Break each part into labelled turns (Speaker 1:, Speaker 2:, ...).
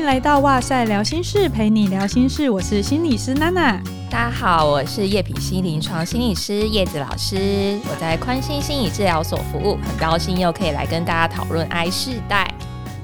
Speaker 1: 迎来到哇塞聊心事，陪你聊心事。我是心理师娜娜。
Speaker 2: 大家好，我是叶品心临床心理师叶子老师。我在宽心心理治疗所服务，很高兴又可以来跟大家讨论 I 世代。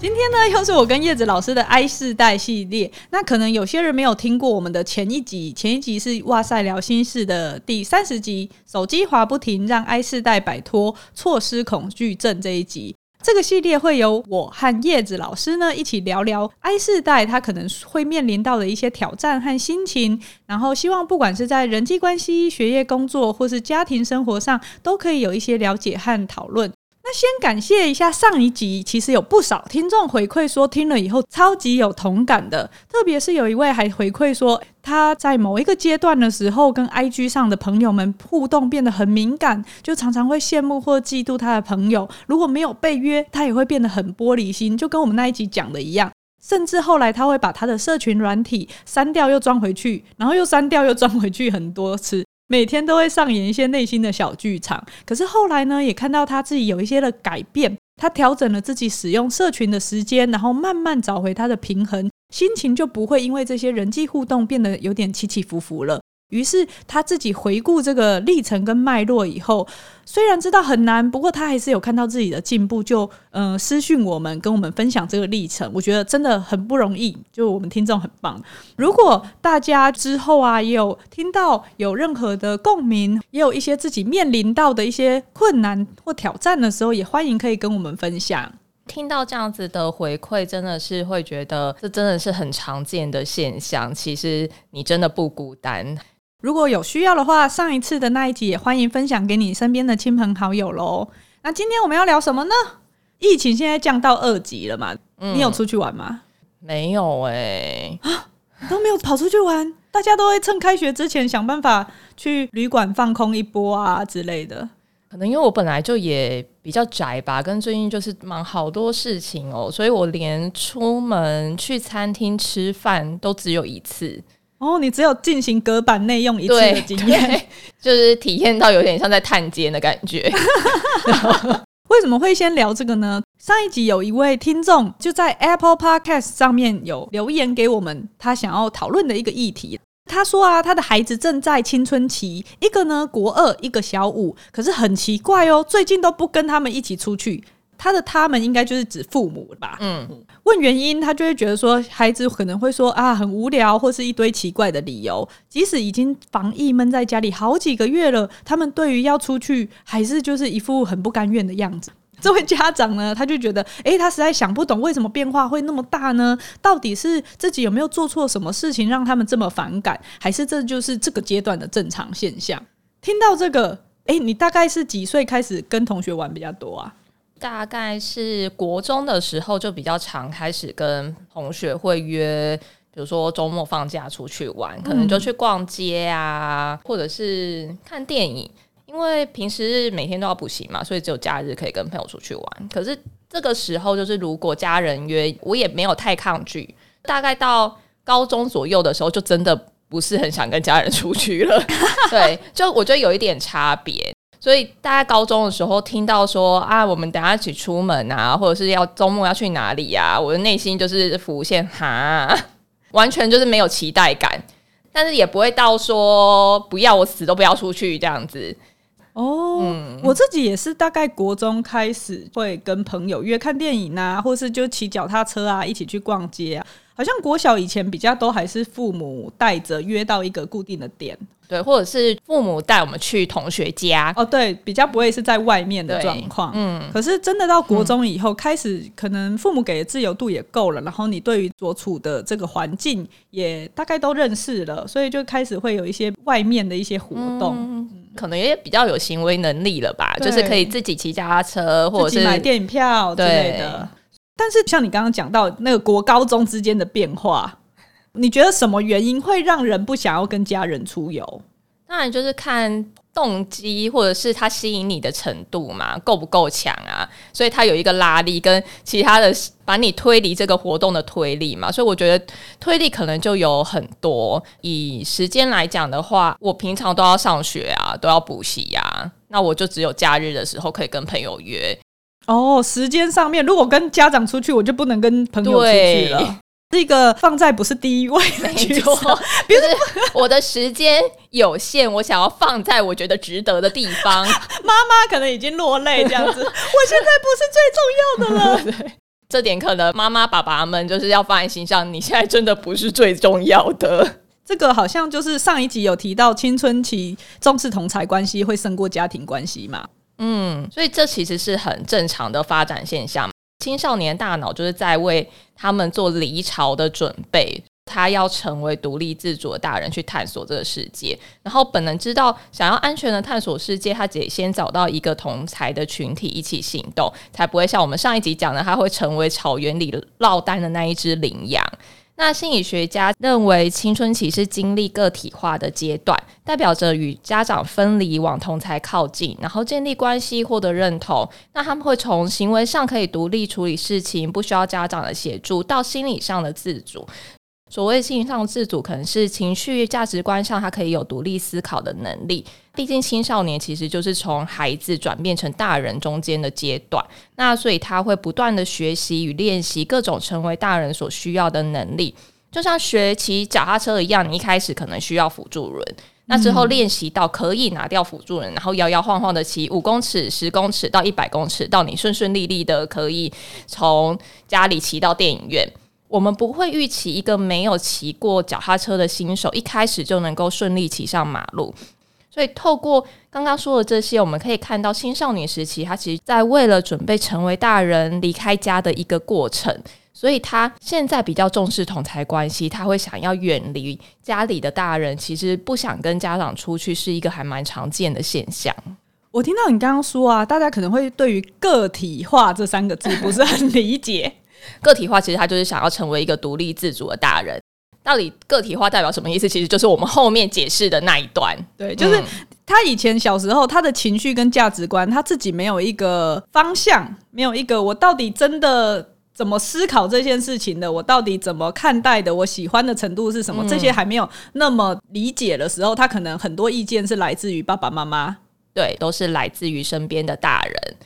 Speaker 1: 今天呢，又是我跟叶子老师的 I 世代系列。那可能有些人没有听过我们的前一集，前一集是哇塞聊心事的第三十集，手机滑不停，让 I 世代摆脱错失恐惧症这一集。这个系列会由我和叶子老师呢一起聊聊 I 世代他可能会面临到的一些挑战和心情，然后希望不管是在人际关系、学业、工作或是家庭生活上，都可以有一些了解和讨论。那先感谢一下上一集，其实有不少听众回馈说听了以后超级有同感的，特别是有一位还回馈说他在某一个阶段的时候，跟 IG 上的朋友们互动变得很敏感，就常常会羡慕或嫉妒他的朋友，如果没有被约，他也会变得很玻璃心，就跟我们那一集讲的一样，甚至后来他会把他的社群软体删掉又装回去，然后又删掉又装回去很多次。每天都会上演一些内心的小剧场，可是后来呢，也看到他自己有一些的改变，他调整了自己使用社群的时间，然后慢慢找回他的平衡，心情就不会因为这些人际互动变得有点起起伏伏了。于是他自己回顾这个历程跟脉络以后，虽然知道很难，不过他还是有看到自己的进步，就嗯、呃、私讯我们，跟我们分享这个历程。我觉得真的很不容易，就我们听众很棒。如果大家之后啊也有听到有任何的共鸣，也有一些自己面临到的一些困难或挑战的时候，也欢迎可以跟我们分享。
Speaker 2: 听到这样子的回馈，真的是会觉得这真的是很常见的现象。其实你真的不孤单。
Speaker 1: 如果有需要的话，上一次的那一集也欢迎分享给你身边的亲朋好友喽。那今天我们要聊什么呢？疫情现在降到二级了嘛？嗯、你有出去玩吗？
Speaker 2: 没有哎、欸，啊，
Speaker 1: 都没有跑出去玩。大家都会趁开学之前想办法去旅馆放空一波啊之类的。
Speaker 2: 可能因为我本来就也比较宅吧，跟最近就是忙好多事情哦，所以我连出门去餐厅吃饭都只有一次。
Speaker 1: 哦，你只有进行隔板内用一次的经验，
Speaker 2: 就是体验到有点像在探监的感觉。
Speaker 1: 为什么会先聊这个呢？上一集有一位听众就在 Apple Podcast 上面有留言给我们，他想要讨论的一个议题。他说啊，他的孩子正在青春期，一个呢国二，一个小五，可是很奇怪哦，最近都不跟他们一起出去。他的他们应该就是指父母吧？嗯，问原因，他就会觉得说，孩子可能会说啊，很无聊，或是一堆奇怪的理由。即使已经防疫闷在家里好几个月了，他们对于要出去，还是就是一副很不甘愿的样子。这位家长呢，他就觉得，诶，他实在想不懂为什么变化会那么大呢？到底是自己有没有做错什么事情让他们这么反感，还是这就是这个阶段的正常现象？听到这个，诶，你大概是几岁开始跟同学玩比较多啊？
Speaker 2: 大概是国中的时候就比较常开始跟同学会约，比如说周末放假出去玩，可能就去逛街啊，或者是看电影。因为平时每天都要补习嘛，所以只有假日可以跟朋友出去玩。可是这个时候，就是如果家人约，我也没有太抗拒。大概到高中左右的时候，就真的不是很想跟家人出去了。对，就我觉得有一点差别。所以大家高中的时候听到说啊，我们等下一起出门啊，或者是要周末要去哪里呀？我的内心就是浮现哈，完全就是没有期待感，但是也不会到说不要我死都不要出去这样子。
Speaker 1: 哦，嗯，我自己也是大概国中开始会跟朋友约看电影啊，或是就骑脚踏车啊，一起去逛街啊。好像国小以前比较都还是父母带着约到一个固定的点。
Speaker 2: 对，或者是父母带我们去同学家
Speaker 1: 哦，对，比较不会是在外面的状况。嗯，可是真的到国中以后，嗯、开始可能父母给的自由度也够了，然后你对于所处的这个环境也大概都认识了，所以就开始会有一些外面的一些活动，嗯、
Speaker 2: 可能也比较有行为能力了吧，就是可以自己骑脚踏车，或者是
Speaker 1: 买电影票之类的。但是像你刚刚讲到那个国高中之间的变化。你觉得什么原因会让人不想要跟家人出游？
Speaker 2: 当然就是看动机，或者是他吸引你的程度嘛，够不够强啊？所以他有一个拉力跟其他的把你推离这个活动的推力嘛。所以我觉得推力可能就有很多。以时间来讲的话，我平常都要上学啊，都要补习呀，那我就只有假日的时候可以跟朋友约。
Speaker 1: 哦，时间上面如果跟家长出去，我就不能跟朋友出去了。是一个放在不是第一位的角色。比如
Speaker 2: 说，我的时间有限，我想要放在我觉得值得的地方。妈
Speaker 1: 妈可能已经落泪这样子，我现在不是最重要的了。
Speaker 2: 对，这点可能妈妈爸爸们就是要放在心上。你现在真的不是最重要的。
Speaker 1: 这个好像就是上一集有提到，青春期重视同侪关系会胜过家庭关系嘛？
Speaker 2: 嗯，所以这其实是很正常的发展现象。青少年大脑就是在为他们做离巢的准备，他要成为独立自主的大人去探索这个世界。然后本能知道，想要安全的探索世界，他得先找到一个同才的群体一起行动，才不会像我们上一集讲的，他会成为草原里落单的那一只羚羊。那心理学家认为，青春期是经历个体化的阶段，代表着与家长分离，往同才靠近，然后建立关系，获得认同。那他们会从行为上可以独立处理事情，不需要家长的协助，到心理上的自主。所谓性上自主，可能是情绪、价值观上，他可以有独立思考的能力。毕竟青少年其实就是从孩子转变成大人中间的阶段，那所以他会不断的学习与练习各种成为大人所需要的能力，就像学骑脚踏车一样，你一开始可能需要辅助轮，那之后练习到可以拿掉辅助轮，然后摇摇晃晃的骑五公尺、十公尺到一百公尺，到你顺顺利利的可以从家里骑到电影院。我们不会预期一个没有骑过脚踏车的新手一开始就能够顺利骑上马路，所以透过刚刚说的这些，我们可以看到青少年时期他其实在为了准备成为大人离开家的一个过程，所以他现在比较重视同侪关系，他会想要远离家里的大人，其实不想跟家长出去是一个还蛮常见的现象。
Speaker 1: 我听到你刚刚说啊，大家可能会对于个体化这三个字不是很理解。
Speaker 2: 个体化其实他就是想要成为一个独立自主的大人。到底个体化代表什么意思？其实就是我们后面解释的那一段。
Speaker 1: 对，就是他以前小时候他的情绪跟价值观，他自己没有一个方向，没有一个我到底真的怎么思考这件事情的，我到底怎么看待的，我喜欢的程度是什么？这些还没有那么理解的时候，他可能很多意见是来自于爸爸妈妈，
Speaker 2: 对，都是来自于身边的大人。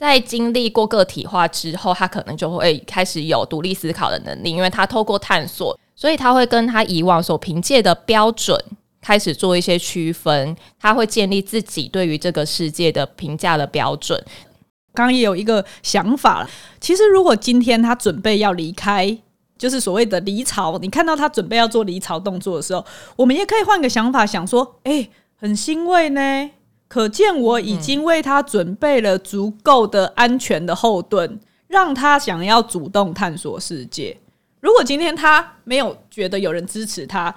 Speaker 2: 在经历过个体化之后，他可能就会开始有独立思考的能力，因为他透过探索，所以他会跟他以往所凭借的标准开始做一些区分，他会建立自己对于这个世界的评价的标准。
Speaker 1: 刚刚也有一个想法，其实如果今天他准备要离开，就是所谓的离巢，你看到他准备要做离巢动作的时候，我们也可以换个想法，想说，哎、很欣慰呢。可见我已经为他准备了足够的安全的后盾，让他想要主动探索世界。如果今天他没有觉得有人支持他，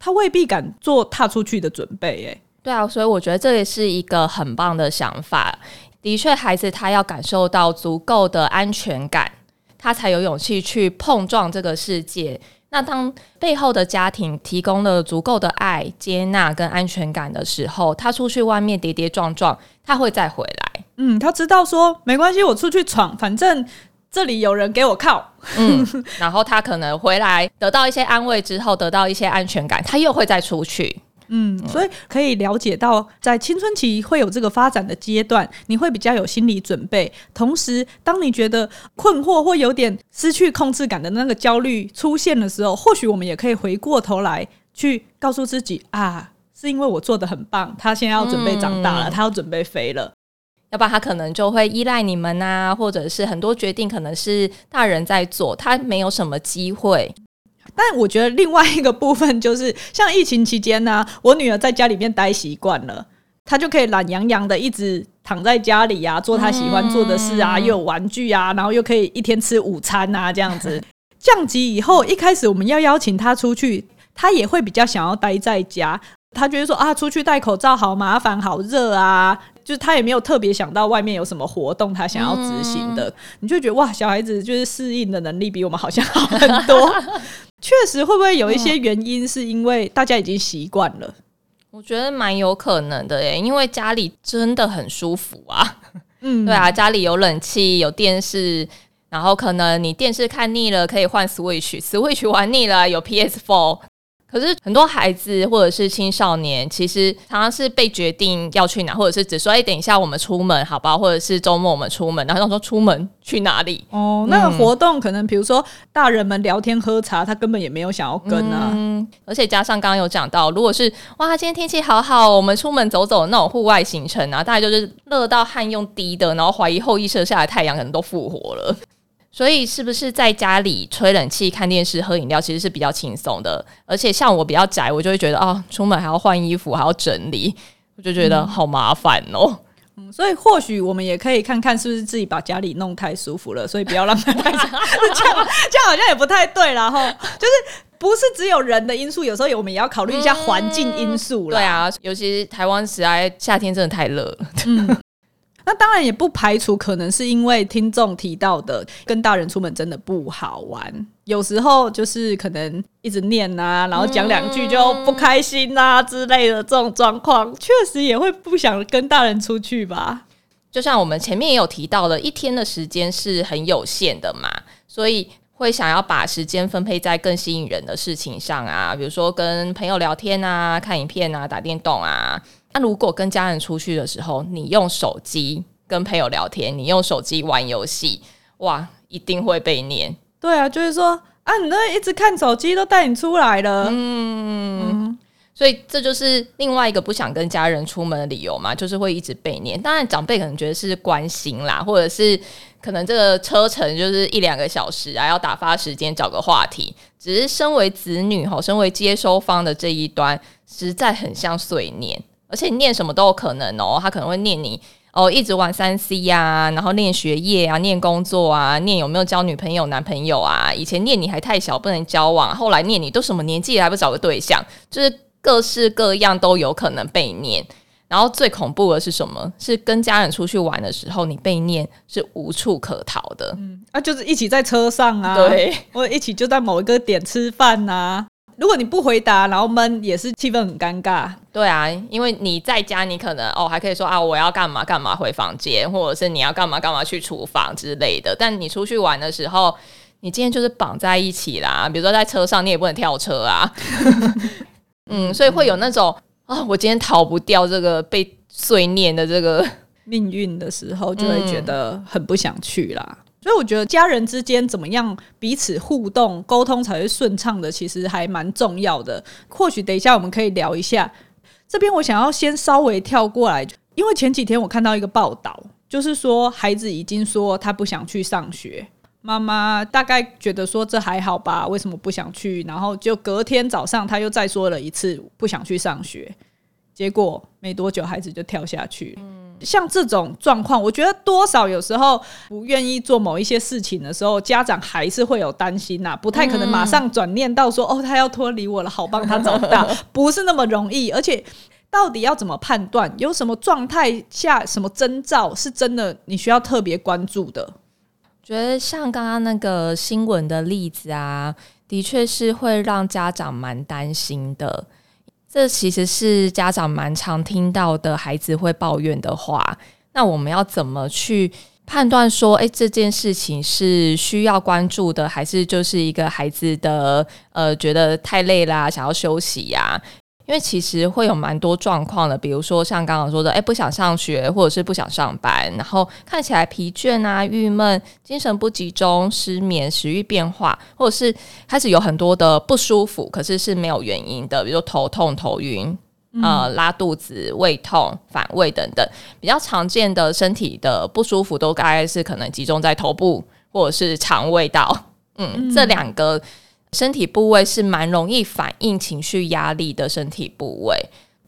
Speaker 1: 他未必敢做踏出去的准备。诶，
Speaker 2: 对啊，所以我觉得这也是一个很棒的想法。的确，孩子他要感受到足够的安全感，他才有勇气去碰撞这个世界。那当背后的家庭提供了足够的爱、接纳跟安全感的时候，他出去外面跌跌撞撞，他会再回来。
Speaker 1: 嗯，他知道说没关系，我出去闯，反正这里有人给我靠。
Speaker 2: 嗯，然后他可能回来得到一些安慰之后，得到一些安全感，他又会再出去。
Speaker 1: 嗯，所以可以了解到，在青春期会有这个发展的阶段，你会比较有心理准备。同时，当你觉得困惑或有点失去控制感的那个焦虑出现的时候，或许我们也可以回过头来去告诉自己啊，是因为我做的很棒，他现在要准备长大了，嗯、他要准备飞了，
Speaker 2: 要不然他可能就会依赖你们啊，或者是很多决定可能是大人在做，他没有什么机会。
Speaker 1: 但我觉得另外一个部分就是，像疫情期间呢、啊，我女儿在家里面待习惯了，她就可以懒洋洋的一直躺在家里呀、啊，做她喜欢做的事啊，又有玩具啊，然后又可以一天吃午餐啊，这样子。降级以后，一开始我们要邀请她出去，她也会比较想要待在家。她觉得说啊，出去戴口罩好麻烦，好热啊。就是他也没有特别想到外面有什么活动，他想要执行的，嗯、你就觉得哇，小孩子就是适应的能力比我们好像好很多。确实，会不会有一些原因是因为大家已经习惯了？
Speaker 2: 我觉得蛮有可能的耶，因为家里真的很舒服啊。嗯，对啊，家里有冷气，有电视，然后可能你电视看腻了，可以换 Switch，Switch 玩腻了，有 PS4。可是很多孩子或者是青少年，其实常常是被决定要去哪，或者是只说：“哎，等一下我们出门，好不好？”或者是周末我们出门，然后他说：“出门去哪里？”
Speaker 1: 哦，那个活动可能比如说大人们聊天喝茶，他根本也没有想要跟啊。
Speaker 2: 嗯，而且加上刚刚有讲到，如果是哇，今天天气好好，我们出门走走那种户外行程啊，大概就是热到汗用滴的，然后怀疑后羿射下来太阳可能都复活了。所以是不是在家里吹冷气、看电视、喝饮料，其实是比较轻松的？而且像我比较宅，我就会觉得哦，出门还要换衣服，还要整理，我就觉得好麻烦哦。
Speaker 1: 嗯，所以或许我们也可以看看是不是自己把家里弄太舒服了，所以不要让它太这样，这样好像也不太对啦。哈。就是不是只有人的因素，有时候我们也要考虑一下环境因素啦。
Speaker 2: 对啊，尤其是台湾实在夏天真的太热了。
Speaker 1: 嗯。那当然也不排除可能是因为听众提到的，跟大人出门真的不好玩，有时候就是可能一直念啊，然后讲两句就不开心啊之类的这种状况，确实也会不想跟大人出去吧。
Speaker 2: 就像我们前面也有提到的，一天的时间是很有限的嘛，所以会想要把时间分配在更吸引人的事情上啊，比如说跟朋友聊天啊、看影片啊、打电动啊。那如果跟家人出去的时候，你用手机跟朋友聊天，你用手机玩游戏，哇，一定会被念。
Speaker 1: 对啊，就是说啊，你那一直看手机都带你出来了，嗯，
Speaker 2: 嗯，所以这就是另外一个不想跟家人出门的理由嘛，就是会一直被念。当然，长辈可能觉得是关心啦，或者是可能这个车程就是一两个小时啊，要打发时间找个话题。只是身为子女哈，身为接收方的这一端，实在很像碎念。而且念什么都有可能哦，他可能会念你哦，一直玩三 C 呀、啊，然后念学业啊，念工作啊，念有没有交女朋友、男朋友啊。以前念你还太小不能交往，后来念你都什么年纪了还不找个对象，就是各式各样都有可能被念。然后最恐怖的是什么？是跟家人出去玩的时候，你被念是无处可逃的。
Speaker 1: 嗯，啊，就是一起在车上啊，
Speaker 2: 对，
Speaker 1: 或者一起就在某一个点吃饭呐、啊。如果你不回答，然后闷也是气氛很尴尬。
Speaker 2: 对啊，因为你在家，你可能哦还可以说啊，我要干嘛干嘛回房间，或者是你要干嘛干嘛去厨房之类的。但你出去玩的时候，你今天就是绑在一起啦。比如说在车上，你也不能跳车啊。嗯，所以会有那种啊、哦，我今天逃不掉这个被碎念的这个
Speaker 1: 命运的时候，就会觉得很不想去啦。所以我觉得家人之间怎么样彼此互动沟通才是顺畅的，其实还蛮重要的。或许等一下我们可以聊一下。这边我想要先稍微跳过来，因为前几天我看到一个报道，就是说孩子已经说他不想去上学，妈妈大概觉得说这还好吧，为什么不想去？然后就隔天早上他又再说了一次不想去上学，结果没多久孩子就跳下去。像这种状况，我觉得多少有时候不愿意做某一些事情的时候，家长还是会有担心呐，不太可能马上转念到说，哦，他要脱离我了，好帮他长大，不是那么容易。而且，到底要怎么判断，有什么状态下，什么征兆是真的，你需要特别关注的？
Speaker 2: 觉得像刚刚那个新闻的例子啊，的确是会让家长蛮担心的。这其实是家长蛮常听到的孩子会抱怨的话。那我们要怎么去判断说，诶，这件事情是需要关注的，还是就是一个孩子的呃觉得太累啦，想要休息呀？因为其实会有蛮多状况的，比如说像刚刚说的，诶，不想上学，或者是不想上班，然后看起来疲倦啊、郁闷、精神不集中、失眠、食欲变化，或者是开始有很多的不舒服，可是是没有原因的，比如说头痛、头晕，呃，拉肚子、胃痛、反胃等等，比较常见的身体的不舒服，都大概是可能集中在头部或者是肠胃道，嗯，嗯。这两个。身体部位是蛮容易反映情绪压力的身体部位，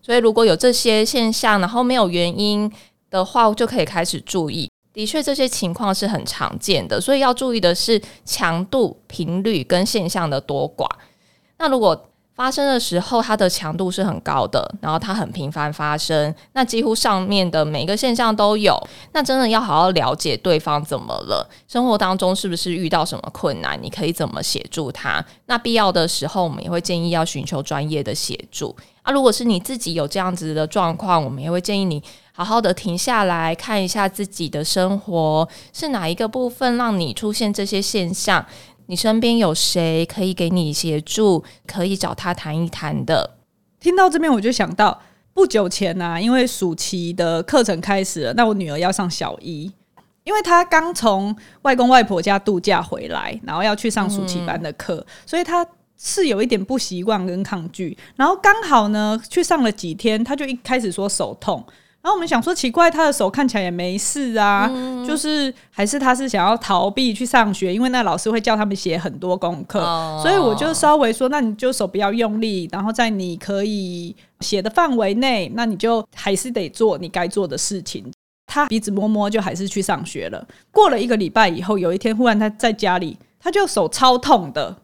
Speaker 2: 所以如果有这些现象，然后没有原因的话，就可以开始注意。的确，这些情况是很常见的，所以要注意的是强度、频率跟现象的多寡。那如果发生的时候，它的强度是很高的，然后它很频繁发生，那几乎上面的每一个现象都有。那真的要好好了解对方怎么了，生活当中是不是遇到什么困难，你可以怎么协助他。那必要的时候，我们也会建议要寻求专业的协助。啊，如果是你自己有这样子的状况，我们也会建议你好好的停下来看一下自己的生活是哪一个部分让你出现这些现象。你身边有谁可以给你协助，可以找他谈一谈的。
Speaker 1: 听到这边，我就想到不久前呢、啊，因为暑期的课程开始了，那我女儿要上小一，因为她刚从外公外婆家度假回来，然后要去上暑期班的课，所以她是有一点不习惯跟抗拒。然后刚好呢，去上了几天，她就一开始说手痛。然后我们想说奇怪，他的手看起来也没事啊，嗯、就是还是他是想要逃避去上学，因为那老师会叫他们写很多功课，哦、所以我就稍微说，那你就手不要用力，然后在你可以写的范围内，那你就还是得做你该做的事情。他鼻子摸摸就还是去上学了。过了一个礼拜以后，有一天忽然他在家里，他就手超痛的。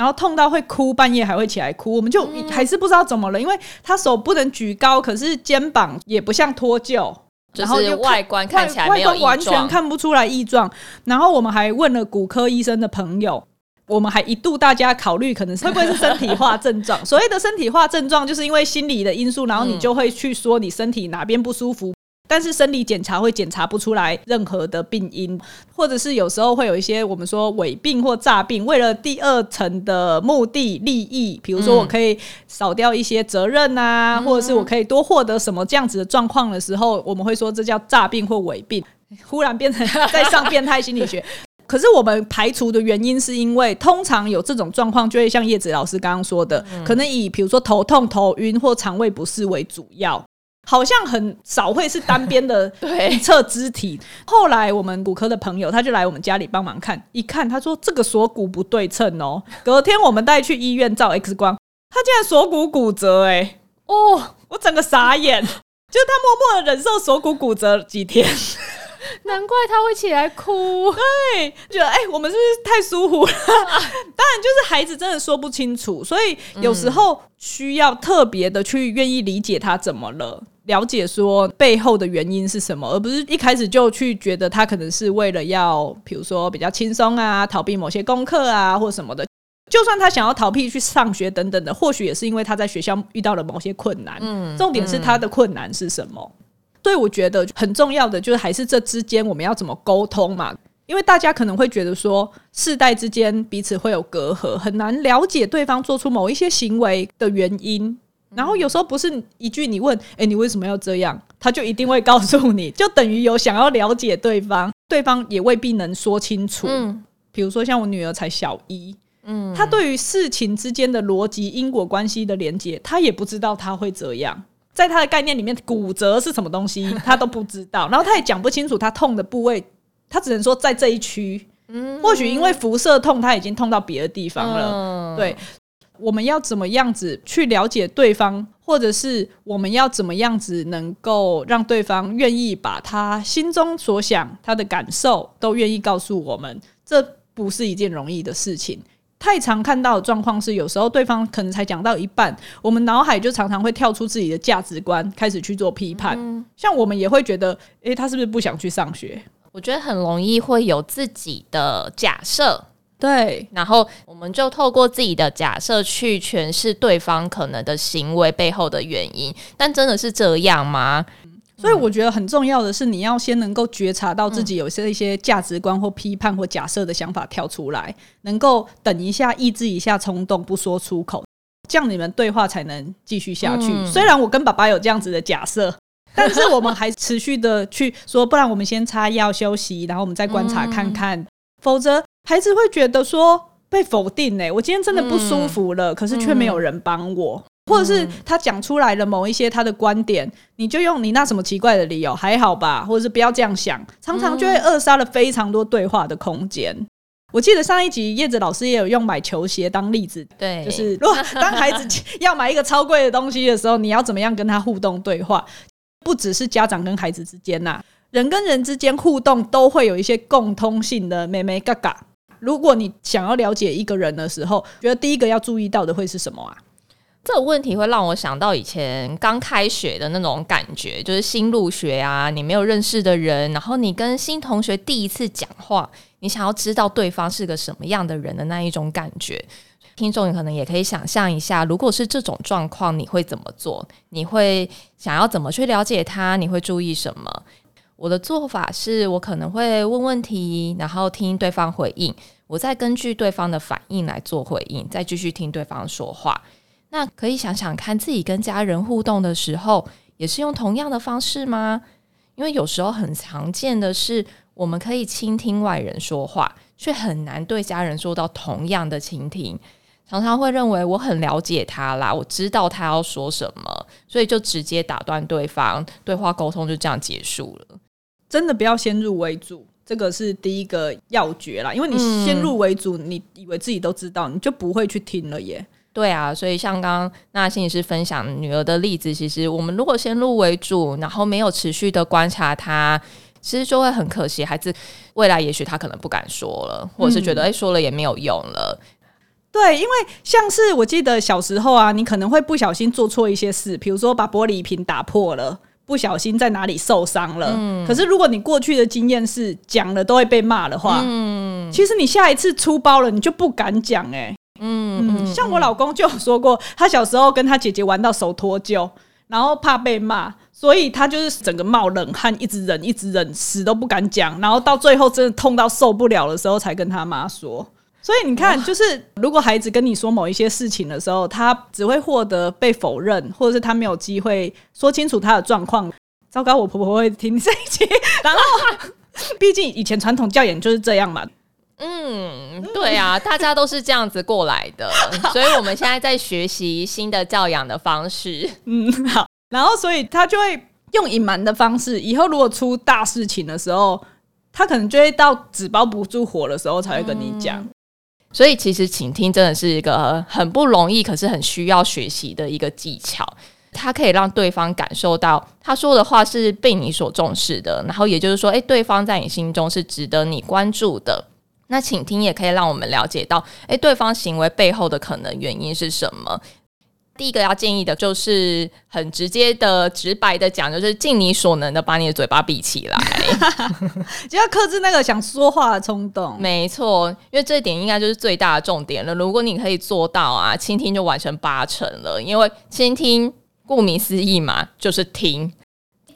Speaker 1: 然后痛到会哭，半夜还会起来哭，我们就还是不知道怎么了，因为他手不能举高，可是肩膀也不像脱臼，
Speaker 2: 然后就外观看起来完全看不出来异状。然后我们还问了骨科医生的朋友，我们还一度大家考虑可能是会不会是身体化症状。所谓的身体化症状，就是因为心理的因素，然后你就会去说你身体哪边不舒服。但是生理检查会检查不出来任何的病因，或者是有时候会有一些我们说伪病或诈病，为了第二层的目的利益，比如说我可以少掉一些责任啊，嗯、或者是我可以多获得什么这样子的状况的时候，我们会说这叫诈病或伪病。忽然变成在上变态心理学，可是我们排除的原因是因为通常有这种状况，就会像叶子老师刚刚说的，可能以比如说头痛、头晕或肠胃不适为主要。好像很少会是单边的 一侧肢体。对后来我们骨科的朋友他就来我们家里帮忙看，一看他说这个锁骨不对称哦。隔天我们带去医院照 X 光，他竟然锁骨骨折哎、欸！哦，我整个傻眼，就是他默默的忍受锁骨骨折几天。难怪他会起来哭，
Speaker 1: 对，觉得哎、欸，我们是不是太疏忽了？当然，就是孩子真的说不清楚，所以有时候需要特别的去愿意理解他怎么了，了解说背后的原因是什么，而不是一开始就去觉得他可能是为了要，比如说比较轻松啊，逃避某些功课啊，或什么的。就算他想要逃避去上学等等的，或许也是因为他在学校遇到了某些困难。嗯，重点是他的困难是什么？对，我觉得很重要的就是还是这之间我们要怎么沟通嘛？因为大家可能会觉得说，世代之间彼此会有隔阂，很难了解对方做出某一些行为的原因。然后有时候不是一句你问，诶，你为什么要这样？他就一定会告诉你，就等于有想要了解对方，对方也未必能说清楚。嗯，比如说像我女儿才小一，嗯，她对于事情之间的逻辑、因果关系的连接，她也不知道她会这样。在他的概念里面，骨折是什么东西，他都不知道，然后他也讲不清楚他痛的部位，他只能说在这一区。嗯，或许因为辐射痛，他已经痛到别的地方了。对，我们要怎么样子去了解对方，或者是我们要怎么样子能够让对方愿意把他心中所想、他的感受都愿意告诉我们，这不是一件容易的事情。太常看到的状况是，有时候对方可能才讲到一半，我们脑海就常常会跳出自己的价值观，开始去做批判。嗯、像我们也会觉得，诶、欸，他是不是不想去上学？
Speaker 2: 我觉得很容易会有自己的假设，
Speaker 1: 对，
Speaker 2: 然后我们就透过自己的假设去诠释对方可能的行为背后的原因。但真的是这样吗？
Speaker 1: 所以我觉得很重要的是，你要先能够觉察到自己有些一些价值观或批判或假设的想法跳出来，能够等一下抑制一下冲动，不说出口，这样你们对话才能继续下去。虽然我跟爸爸有这样子的假设，但是我们还持续的去说，不然我们先擦药休息，然后我们再观察看看，否则孩子会觉得说被否定呢。我今天真的不舒服了，可是却没有人帮我。或者是他讲出来了某一些他的观点，你就用你那什么奇怪的理由，还好吧？或者是不要这样想，常常就会扼杀了非常多对话的空间。嗯、我记得上一集叶子老师也有用买球鞋当例子，对，就是如果 当孩子要买一个超贵的东西的时候，你要怎么样跟他互动对话？不只是家长跟孩子之间呐、啊，人跟人之间互动都会有一些共通性的眉眉嘎嘎。如果你想要了解一个人的时候，觉得第一个要注意到的会是什么啊？
Speaker 2: 这个问题会让我想到以前刚开学的那种感觉，就是新入学啊，你没有认识的人，然后你跟新同学第一次讲话，你想要知道对方是个什么样的人的那一种感觉。听众可能也可以想象一下，如果是这种状况，你会怎么做？你会想要怎么去了解他？你会注意什么？我的做法是我可能会问问题，然后听对方回应。我再根据对方的反应来做回应，再继续听对方说话。那可以想想看，自己跟家人互动的时候，也是用同样的方式吗？因为有时候很常见的是，我们可以倾听外人说话，却很难对家人做到同样的倾听。常常会认为我很了解他啦，我知道他要说什么，所以就直接打断对方，对话沟通就这样结束了。
Speaker 1: 真的不要先入为主，这个是第一个要诀啦。因为你先入为主，嗯、你以为自己都知道，你就不会去听了耶。
Speaker 2: 对啊，所以像刚刚那心理师分享女儿的例子，其实我们如果先入为主，然后没有持续的观察她，其实就会很可惜，孩子未来也许他可能不敢说了，或者是觉得哎、嗯、说了也没有用了。
Speaker 1: 对，因为像是我记得小时候啊，你可能会不小心做错一些事，比如说把玻璃瓶打破了，不小心在哪里受伤了。嗯。可是如果你过去的经验是讲了都会被骂的话，嗯，其实你下一次出包了，你就不敢讲哎、欸。嗯嗯。像我老公就有说过，他小时候跟他姐姐玩到手脱臼，然后怕被骂，所以他就是整个冒冷汗，一直忍，一直忍，死都不敢讲，然后到最后真的痛到受不了的时候，才跟他妈说。所以你看，就是如果孩子跟你说某一些事情的时候，他只会获得被否认，或者是他没有机会说清楚他的状况。糟糕，我婆婆会听这一集，然后毕竟以前传统教养就是这样嘛。
Speaker 2: 嗯，对啊，大家都是这样子过来的，所以我们现在在学习新的教养的方式。
Speaker 1: 嗯，好，然后所以他就会用隐瞒的方式，以后如果出大事情的时候，他可能就会到纸包不住火的时候才会跟你讲。嗯
Speaker 2: 所以，其实倾听真的是一个很不容易，可是很需要学习的一个技巧。它可以让对方感受到他说的话是被你所重视的，然后也就是说，诶，对方在你心中是值得你关注的。那倾听也可以让我们了解到，诶，对方行为背后的可能原因是什么。第一个要建议的就是很直接的、直白的讲，就是尽你所能的把你的嘴巴闭起来，
Speaker 1: 就要克制那个想说话的冲动。
Speaker 2: 没错，因为这一点应该就是最大的重点了。如果你可以做到啊，倾听就完成八成了。因为倾听顾名思义嘛，就是听。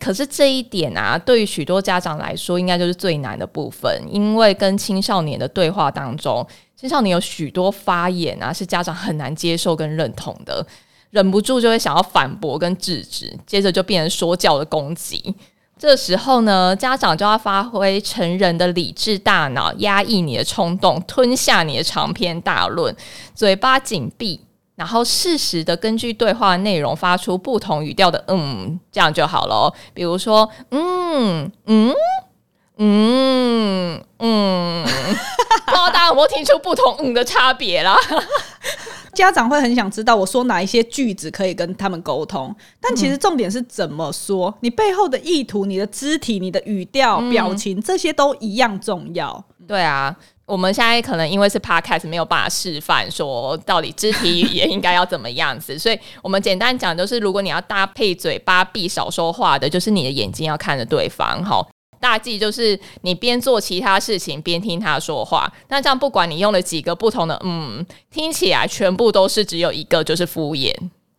Speaker 2: 可是这一点啊，对于许多家长来说，应该就是最难的部分，因为跟青少年的对话当中，青少年有许多发言啊，是家长很难接受跟认同的。忍不住就会想要反驳跟制止，接着就变成说教的攻击。这时候呢，家长就要发挥成人的理智大脑，压抑你的冲动，吞下你的长篇大论，嘴巴紧闭，然后适时的根据对话内容发出不同语调的“嗯”，这样就好了。比如说，嗯嗯嗯嗯，不知道大家有没有听出不同“嗯”的差别啦？
Speaker 1: 家长会很想知道我说哪一些句子可以跟他们沟通，但其实重点是怎么说，嗯、你背后的意图、你的肢体、你的语调、嗯、表情，这些都一样重要。
Speaker 2: 对啊，我们现在可能因为是 podcast 没有办法示范说到底肢体语言应该要怎么样子，所以我们简单讲就是，如果你要搭配嘴巴闭少说话的，就是你的眼睛要看着对方，好。大忌就是你边做其他事情边听他说话，那这样不管你用了几个不同的嗯，听起来全部都是只有一个，就是敷衍。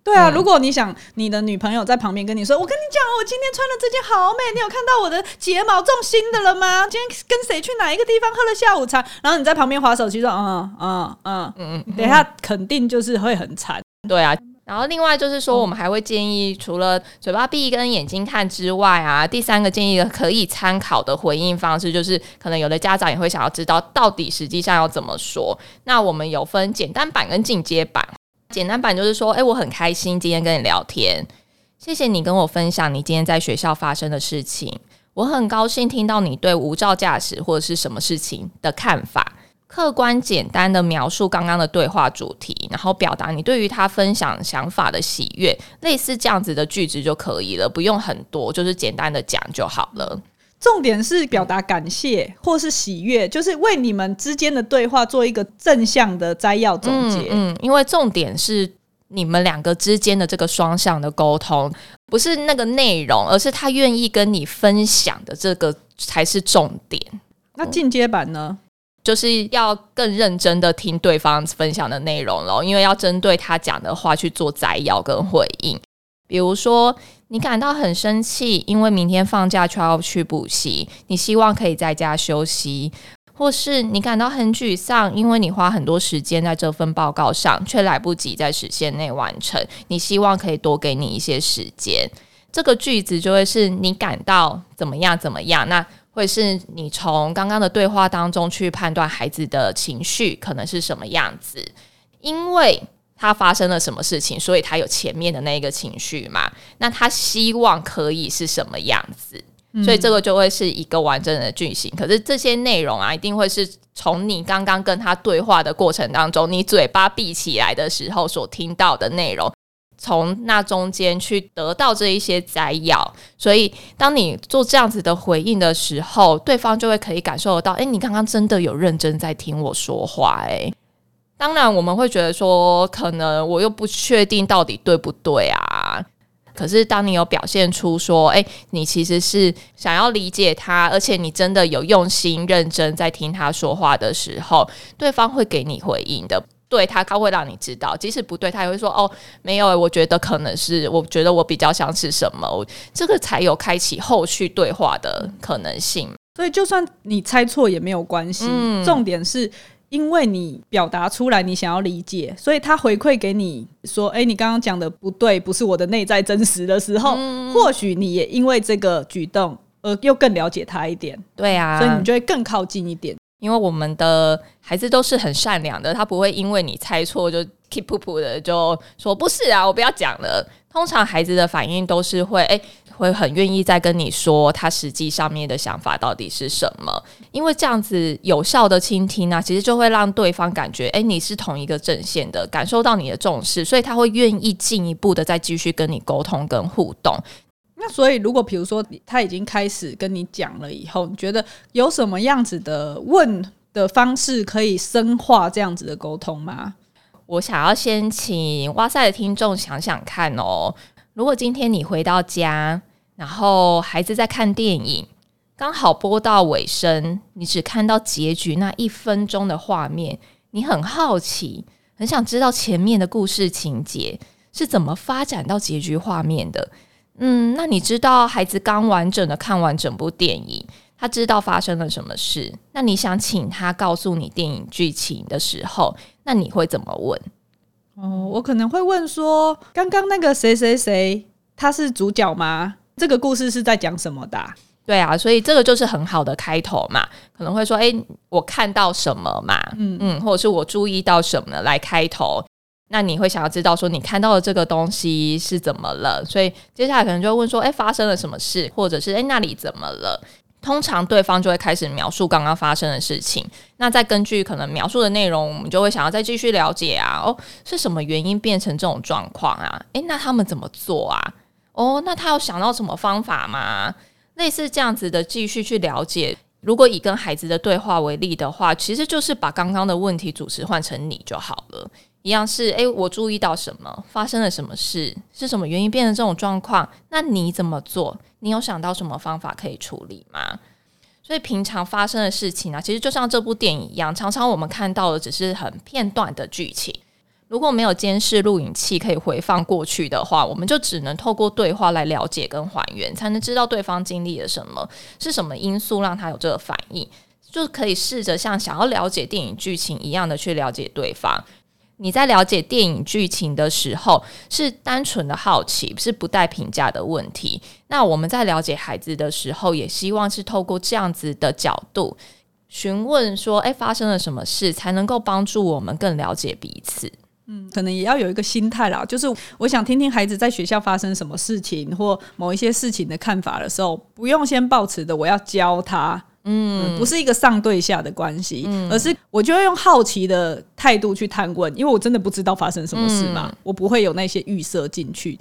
Speaker 1: 对啊，嗯、如果你想你的女朋友在旁边跟你说：“我跟你讲，我今天穿的这件好美，你有看到我的睫毛种新的了吗？今天跟谁去哪一个地方喝了下午茶？”然后你在旁边划手机说：“嗯嗯嗯嗯嗯，等一下肯定就是会很惨。”
Speaker 2: 对啊。然后另外就是说，我们还会建议，除了嘴巴闭跟眼睛看之外啊，第三个建议可以参考的回应方式，就是可能有的家长也会想要知道，到底实际上要怎么说。那我们有分简单版跟进阶版。简单版就是说，哎，我很开心今天跟你聊天，谢谢你跟我分享你今天在学校发生的事情，我很高兴听到你对无照驾驶或者是什么事情的看法。客观简单的描述刚刚的对话主题，然后表达你对于他分享想法的喜悦，类似这样子的句子就可以了，不用很多，就是简单的讲就好了。
Speaker 1: 重点是表达感谢或是喜悦，就是为你们之间的对话做一个正向的摘要总结。
Speaker 2: 嗯，嗯，因为重点是你们两个之间的这个双向的沟通，不是那个内容，而是他愿意跟你分享的这个才是重点。
Speaker 1: 那进阶版呢？
Speaker 2: 就是要更认真的听对方分享的内容了，因为要针对他讲的话去做摘要跟回应。比如说，你感到很生气，因为明天放假就要去补习，你希望可以在家休息。或是你感到很沮丧，因为你花很多时间在这份报告上，却来不及在时限内完成。你希望可以多给你一些时间。这个句子就会是你感到怎么样怎么样，那会是你从刚刚的对话当中去判断孩子的情绪可能是什么样子，因为他发生了什么事情，所以他有前面的那个情绪嘛。那他希望可以是什么样子？所以这个就会是一个完整的句型。可是这些内容啊，一定会是从你刚刚跟他对话的过程当中，你嘴巴闭起来的时候所听到的内容。从那中间去得到这一些摘要，所以当你做这样子的回应的时候，对方就会可以感受得到，诶，你刚刚真的有认真在听我说话，诶，当然我们会觉得说，可能我又不确定到底对不对啊。可是当你有表现出说，诶，你其实是想要理解他，而且你真的有用心认真在听他说话的时候，对方会给你回应的。对他，他会让你知道，即使不对，他也会说：“哦，没有，我觉得可能是，我觉得我比较想是什么，这个才有开启后续对话的可能性。
Speaker 1: 所以，就算你猜错也没有关系。嗯，重点是因为你表达出来，你想要理解，所以他回馈给你说：‘哎，你刚刚讲的不对，不是我的内在真实的时候，嗯，或许你也因为这个举动而又更了解他一点。’
Speaker 2: 对啊，
Speaker 1: 所以你就会更靠近一点。”
Speaker 2: 因为我们的孩子都是很善良的，他不会因为你猜错就 keep 噗噗的就说不是啊，我不要讲了。通常孩子的反应都是会诶，会很愿意再跟你说他实际上面的想法到底是什么。因为这样子有效的倾听呢，其实就会让对方感觉诶，你是同一个阵线的，感受到你的重视，所以他会愿意进一步的再继续跟你沟通跟互动。
Speaker 1: 那所以，如果比如说他已经开始跟你讲了以后，你觉得有什么样子的问的方式可以深化这样子的沟通吗？
Speaker 2: 我想要先请哇塞的听众想想看哦，如果今天你回到家，然后孩子在看电影，刚好播到尾声，你只看到结局那一分钟的画面，你很好奇，很想知道前面的故事情节是怎么发展到结局画面的。嗯，那你知道孩子刚完整的看完整部电影，他知道发生了什么事。那你想请他告诉你电影剧情的时候，那你会怎么问？
Speaker 1: 哦，我可能会问说，刚刚那个谁谁谁，他是主角吗？这个故事是在讲什么的？
Speaker 2: 对啊，所以这个就是很好的开头嘛。可能会说，诶，我看到什么嘛？嗯嗯，或者是我注意到什么来开头。那你会想要知道说你看到的这个东西是怎么了？所以接下来可能就会问说：“诶，发生了什么事？”或者是“诶，那里怎么了？”通常对方就会开始描述刚刚发生的事情。那再根据可能描述的内容，我们就会想要再继续了解啊。哦，是什么原因变成这种状况啊？诶，那他们怎么做啊？哦，那他有想到什么方法吗？类似这样子的继续去了解。如果以跟孩子的对话为例的话，其实就是把刚刚的问题主持换成你就好了。一样是，诶，我注意到什么，发生了什么事，是什么原因变成这种状况？那你怎么做？你有想到什么方法可以处理吗？所以平常发生的事情啊，其实就像这部电影一样，常常我们看到的只是很片段的剧情。如果没有监视录影器可以回放过去的话，我们就只能透过对话来了解跟还原，才能知道对方经历了什么，是什么因素让他有这个反应，就可以试着像想要了解电影剧情一样的去了解对方。你在了解电影剧情的时候，是单纯的好奇，是不带评价的问题。那我们在了解孩子的时候，也希望是透过这样子的角度询问说：“诶，发生了什么事？”才能够帮助我们更了解彼此。
Speaker 1: 嗯，可能也要有一个心态啦，就是我想听听孩子在学校发生什么事情或某一些事情的看法的时候，不用先抱持的我要教他。嗯，不是一个上对下的关系，嗯，而是我就会用好奇的态度去探问，因为我真的不知道发生什么事嘛，嗯，我不会有那些预设进去。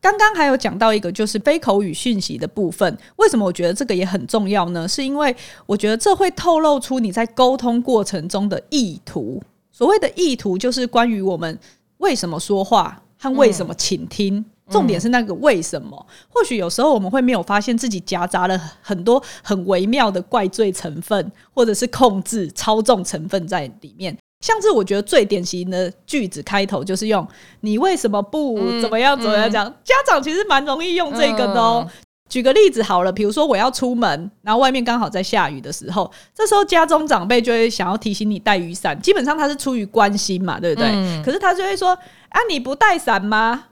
Speaker 1: 刚刚还有讲到一个就是非口语讯息的部分，为什么我觉得这个也很重要呢？是因为我觉得这会透露出你在沟通过程中的意图。所谓的意图，就是关于我们为什么说话和为什么倾听。嗯重点是那个为什么？嗯、或许有时候我们会没有发现自己夹杂了很多很微妙的怪罪成分，或者是控制、操纵成分在里面。像是我觉得最典型的句子开头就是用“你为什么不怎么样怎么样讲”，家长其实蛮容易用这个的哦。举个例子好了，比如说我要出门，然后外面刚好在下雨的时候，这时候家中长辈就会想要提醒你带雨伞。基本上他是出于关心嘛，对不对？嗯、可是他就会说：“啊，你不带伞吗？”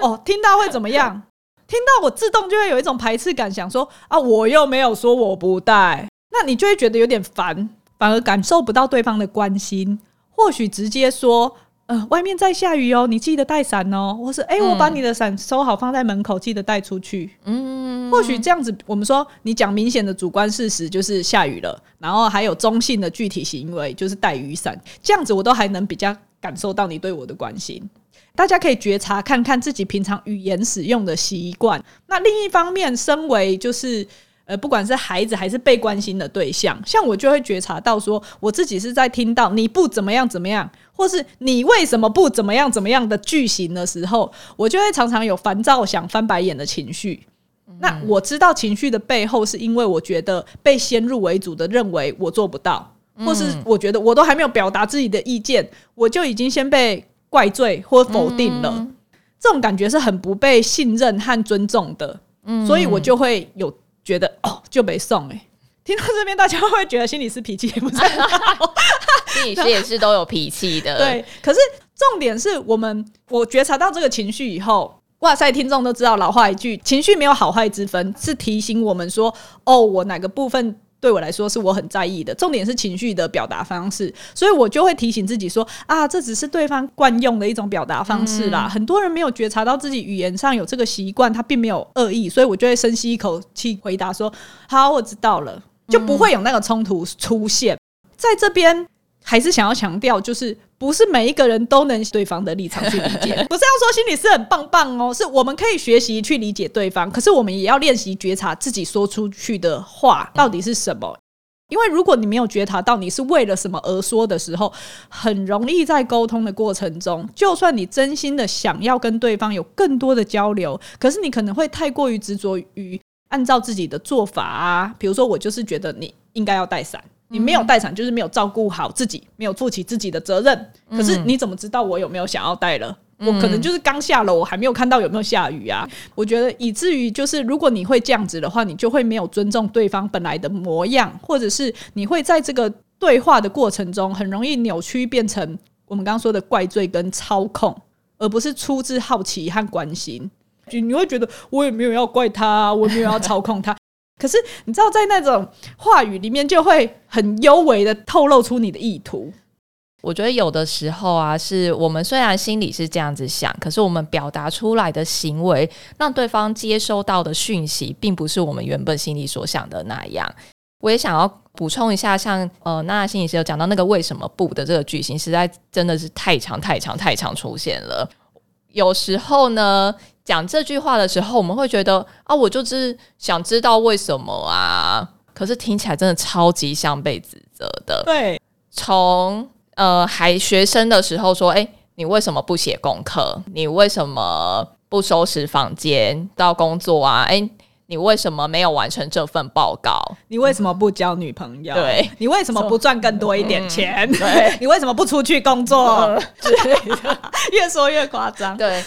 Speaker 1: 哦，听到会怎么样？听到我自动就会有一种排斥感，想说：“啊，我又没有说我不带。”那你就会觉得有点烦，反而感受不到对方的关心。或许直接说。呃，外面在下雨哦，你记得带伞哦。或是，哎、欸，我把你的伞收好，放在门口，记得带出去。嗯，或许这样子，我们说你讲明显的主观事实就是下雨了，然后还有中性的具体行为就是带雨伞，这样子我都还能比较感受到你对我的关心。大家可以觉察看看自己平常语言使用的习惯。那另一方面，身为就是。呃，不管是孩子还是被关心的对象，像我就会觉察到说，我自己是在听到你不怎么样怎么样，或是你为什么不怎么样怎么样的句型的时候，我就会常常有烦躁、想翻白眼的情绪。嗯。那我知道情绪的背后，是因为我觉得被先入为主的认为我做不到，或是我觉得我都还没有表达自己的意见，我就已经先被怪罪或否定了。嗯。这种感觉是很不被信任和尊重的。嗯。所以我就会有。觉得哦，就没送哎。听到这边，大家会觉得心理师脾气也不太好？
Speaker 2: 心理师也是都有脾气的。
Speaker 1: 对，可是重点是我们，我觉察到这个情绪以后，哇塞，听众都知道老话一句，情绪没有好坏之分，是提醒我们说，哦，我哪个部分。对我来说是我很在意的，重点是情绪的表达方式，所以我就会提醒自己说啊，这只是对方惯用的一种表达方式啦。嗯、很多人没有觉察到自己语言上有这个习惯，他并没有恶意，所以我就会深吸一口气回答说：好，我知道了，就不会有那个冲突出现在这边。还是想要强调，就是不是每一个人都能对方的立场去理解，不是要说心理师很棒棒哦，是我们可以学习去理解对方，可是我们也要练习觉察自己说出去的话到底是什么，因为如果你没有觉察到你是为了什么而说的时候，很容易在沟通的过程中，就算你真心的想要跟对方有更多的交流，可是你可能会太过于执着于按照自己的做法啊，比如说我就是觉得你应该要带伞。你没有带伞，就是没有照顾好自己，没有负起自己的责任。可是你怎么知道我有没有想要带了？我可能就是刚下楼，我还没有看到有没有下雨啊。我觉得以至于就是，如果你会这样子的话，你就会没有尊重对方本来的模样，或者是你会在这个对话的过程中很容易扭曲，变成我们刚刚说的怪罪跟操控，而不是出自好奇和关心。就你会觉得我也没有要怪他，我也没有要操控他。可是你知道，在那种话语里面，就会很幽微的透露出你的意图。
Speaker 2: 我觉得有的时候啊，是我们虽然心里是这样子想，可是我们表达出来的行为，让对方接收到的讯息，并不是我们原本心里所想的那样。我也想要补充一下，像呃，娜娜心理师有讲到那个为什么不的这个句型，实在真的是太长、太长、太长出现了。有时候呢，讲这句话的时候，我们会觉得啊，我就是想知道为什么啊。可是听起来真的超级像被指责的。
Speaker 1: 对，
Speaker 2: 从呃还学生的时候说，哎，你为什么不写功课？你为什么不收拾房间？到工作啊，哎，你为什么没有完成这份报告？
Speaker 1: 你为什么不交女朋友？
Speaker 2: 对，
Speaker 1: 你为什么不赚更多一点钱？
Speaker 2: 嗯、对，
Speaker 1: 你为什么不出去工作？之类的，越说越夸张。
Speaker 2: 对。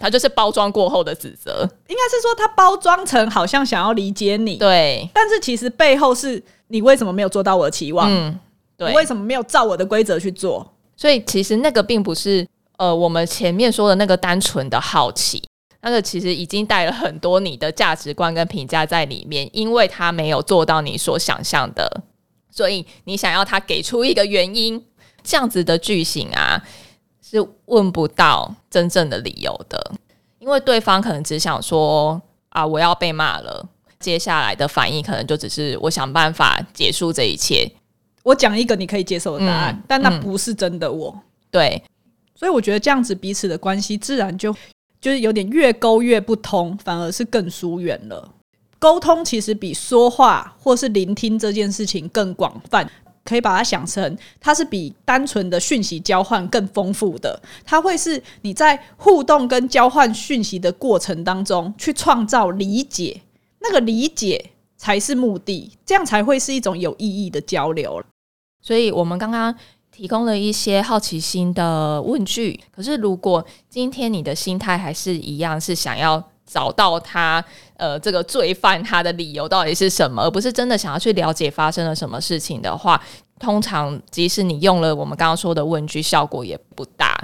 Speaker 2: 他就是包装过后的指责，
Speaker 1: 应该是说他包装成好像想要理解你，
Speaker 2: 对，
Speaker 1: 但是其实背后是你为什么没有做到我的期望？嗯，对，你为什么没有照我的规则去做？
Speaker 2: 所以其实那个并不是呃我们前面说的那个单纯的好奇，那个其实已经带了很多你的价值观跟评价在里面，因为他没有做到你所想象的，所以你想要他给出一个原因，这样子的句型啊。是问不到真正的理由的，因为对方可能只想说啊，我要被骂了。接下来的反应可能就只是我想办法结束这一切。
Speaker 1: 我讲一个你可以接受的答案，嗯、但那不是真的我。
Speaker 2: 嗯、对，
Speaker 1: 所以我觉得这样子彼此的关系自然就就是有点越沟越不通，反而是更疏远了。沟通其实比说话或是聆听这件事情更广泛。可以把它想成，它是比单纯的讯息交换更丰富的。它会是你在互动跟交换讯息的过程当中，去创造理解，那个理解才是目的，这样才会是一种有意义的交流。
Speaker 2: 所以，我们刚刚提供了一些好奇心的问句。可是，如果今天你的心态还是一样，是想要找到他呃这个罪犯他的理由到底是什么，而不是真的想要去了解发生了什么事情的话，通常即使你用了我们刚刚说的问句，效果也不大。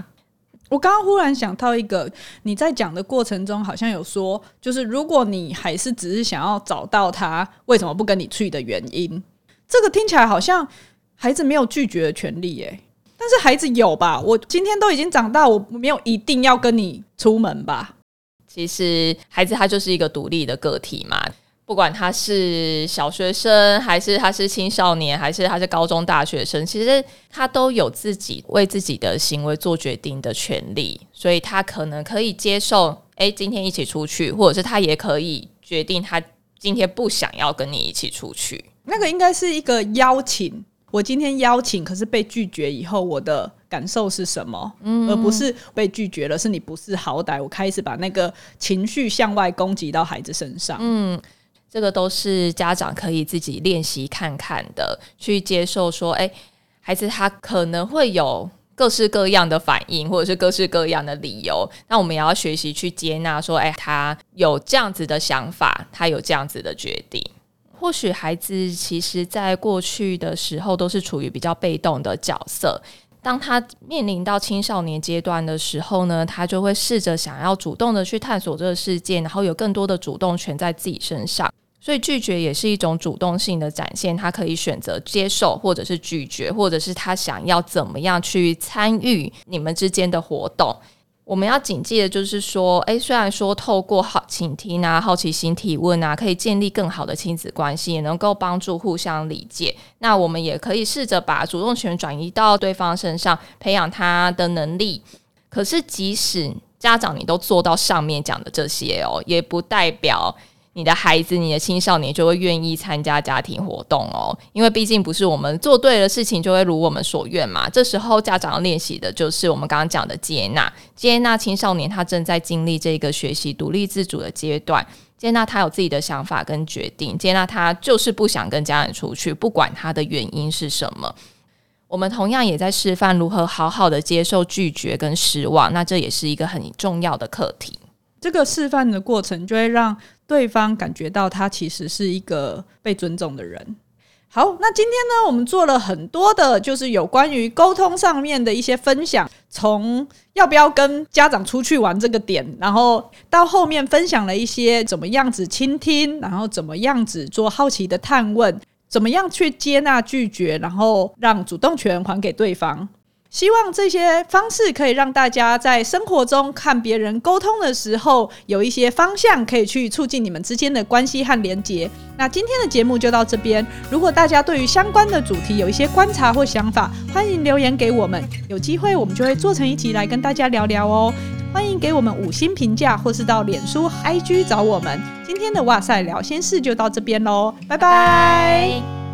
Speaker 1: 我刚刚忽然想到一个，你在讲的过程中好像有说，就是如果你还是只是想要找到他为什么不跟你去的原因，这个听起来好像孩子没有拒绝的权利耶。但是孩子有吧？我今天都已经长大，我没有一定要跟你出门吧？
Speaker 2: 其实孩子他就是一个独立的个体嘛，不管他是小学生，还是他是青少年，还是他是高中大学生，其实他都有自己为自己的行为做决定的权利，所以他可能可以接受，诶，今天一起出去，或者是他也可以决定他今天不想要跟你一起出去。
Speaker 1: 那个应该是一个邀请。我今天邀请，可是被拒绝以后，我的感受是什么？嗯，而不是被拒绝了，是你不是好歹。我开始把那个情绪向外攻击到孩子身上。
Speaker 2: 嗯，这个都是家长可以自己练习看看的，去接受说，哎，孩子他可能会有各式各样的反应，或者是各式各样的理由。那我们也要学习去接纳，说，哎，他有这样子的想法，他有这样子的决定。或许孩子其实在过去的时候都是处于比较被动的角色，当他面临到青少年阶段的时候呢，他就会试着想要主动的去探索这个世界，然后有更多的主动权在自己身上。所以拒绝也是一种主动性的展现，他可以选择接受，或者是拒绝，或者是他想要怎么样去参与你们之间的活动。我们要谨记的就是说，诶，虽然说透过好倾听啊、好奇心提问啊，可以建立更好的亲子关系，也能够帮助互相理解。那我们也可以试着把主动权转移到对方身上，培养他的能力。可是，即使家长你都做到上面讲的这些哦，也不代表。你的孩子、你的青少年就会愿意参加家庭活动哦，因为毕竟不是我们做对的事情就会如我们所愿嘛。这时候家长要练习的就是我们刚刚讲的接纳，接纳青少年他正在经历这个学习独立自主的阶段，接纳他有自己的想法跟决定，接纳他就是不想跟家人出去，不管他的原因是什么。我们同样也在示范如何好好的接受拒绝跟失望，那这也是一个很重要的课题。
Speaker 1: 这个示范的过程就会让对方感觉到他其实是一个被尊重的人。好，那今天呢，我们做了很多的，就是有关于沟通上面的一些分享，从要不要跟家长出去玩这个点，然后到后面分享了一些怎么样子倾听，然后怎么样子做好奇的探问，怎么样去接纳拒绝，然后让主动权还给对方。希望这些方式可以让大家在生活中看别人沟通的时候，有一些方向可以去促进你们之间的关系和连结。那今天的节目就到这边。如果大家对于相关的主题有一些观察或想法，欢迎留言给我们。有机会我们就会做成一集来跟大家聊聊哦。欢迎给我们五星评价，或是到脸书、IG 找我们。今天的哇赛疗心室就到这边喽，拜拜。